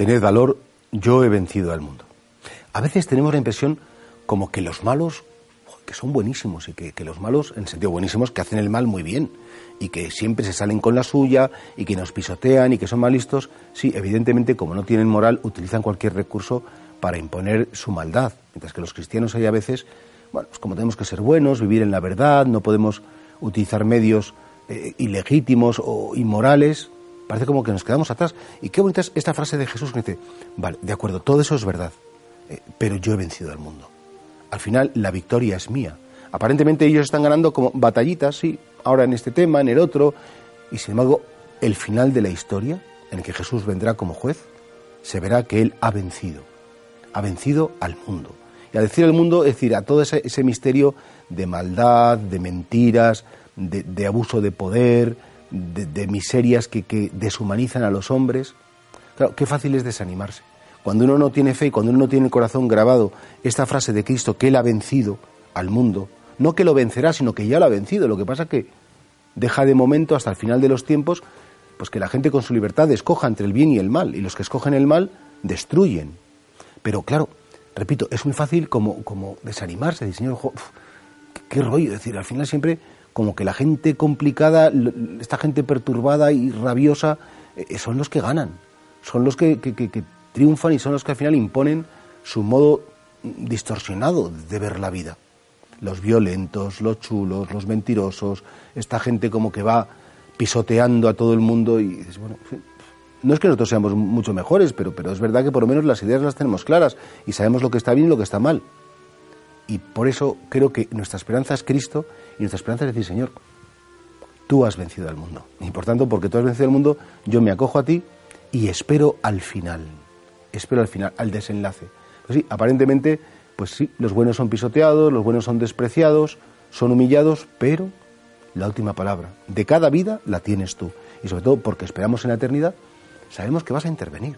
Tened valor, yo he vencido al mundo. A veces tenemos la impresión como que los malos, que son buenísimos y que, los malos, en sentido buenísimos, que hacen el mal muy bien y que siempre se salen con la suya y que nos pisotean y que son mal listos, sí, evidentemente como no tienen moral, utilizan cualquier recurso para imponer su maldad. Mientras que los cristianos hay a veces, bueno, pues como tenemos que ser buenos, vivir en la verdad, no podemos utilizar medios eh, ilegítimos o inmorales, parece como que nos quedamos atrás. Y qué bonita es esta frase de Jesús que dice, vale, de acuerdo, todo eso es verdad, eh, pero yo he vencido al mundo. Al final la victoria es mía. Aparentemente ellos están ganando como batallitas, sí, ahora en este tema, en el otro, y sin embargo el final de la historia, en el que Jesús vendrá como juez, se verá que Él ha vencido, ha vencido al mundo. Y a decir al mundo, es decir, a todo ese, misterio de maldad, de mentiras, de, abuso de poder, de, miserias que, deshumanizan a los hombres. Claro, qué fácil es desanimarse. Cuando uno no tiene fe y cuando uno no tiene el corazón grabado esta frase de Cristo que Él ha vencido al mundo, no que lo vencerá, sino que ya lo ha vencido. Lo que pasa que deja de momento hasta el final de los tiempos pues que la gente con su libertad escoja entre el bien y el mal, y los que escogen el mal destruyen. Pero claro, repito, es muy fácil como, como desanimarse, decir, señor, qué, rollo, es decir, al final siempre como que la gente complicada, esta gente perturbada y rabiosa, eh, son los que ganan, son los que triunfan y son los que al final imponen su modo distorsionado de ver la vida. Los violentos, los chulos, los mentirosos, esta gente como que va pisoteando a todo el mundo y dices, bueno, no es que nosotros seamos mucho mejores, pero, pero es verdad que por lo menos las ideas las tenemos claras y sabemos lo que está bien y lo que está mal. Y por eso creo que nuestra esperanza es Cristo y nuestra esperanza es decir, Señor, tú has vencido al mundo. Y por tanto, porque tú has vencido al mundo, yo me acojo a ti y espero al final espero al final, al desenlace. Pues sí, aparentemente, pues sí, los buenos son pisoteados, los buenos son despreciados, son humillados, pero la última palabra de cada vida la tienes tú. Y sobre todo porque esperamos en la eternidad, sabemos que vas a intervenir.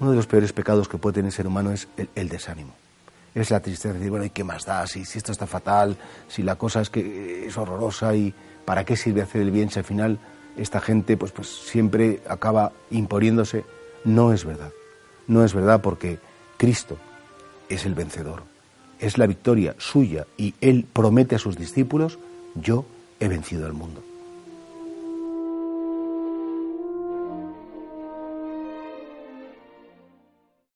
Uno de los peores pecados que puede tener el ser humano es el, desánimo. Es la tristeza de decir, bueno, ¿y qué más da? Si, si esto está fatal, si la cosa es que es horrorosa y ¿para qué sirve hacer el bien si al final esta gente pues, pues siempre acaba imponiéndose? No es verdad. No es verdad porque Cristo es el vencedor, es la victoria suya y Él promete a sus discípulos, yo he vencido al mundo.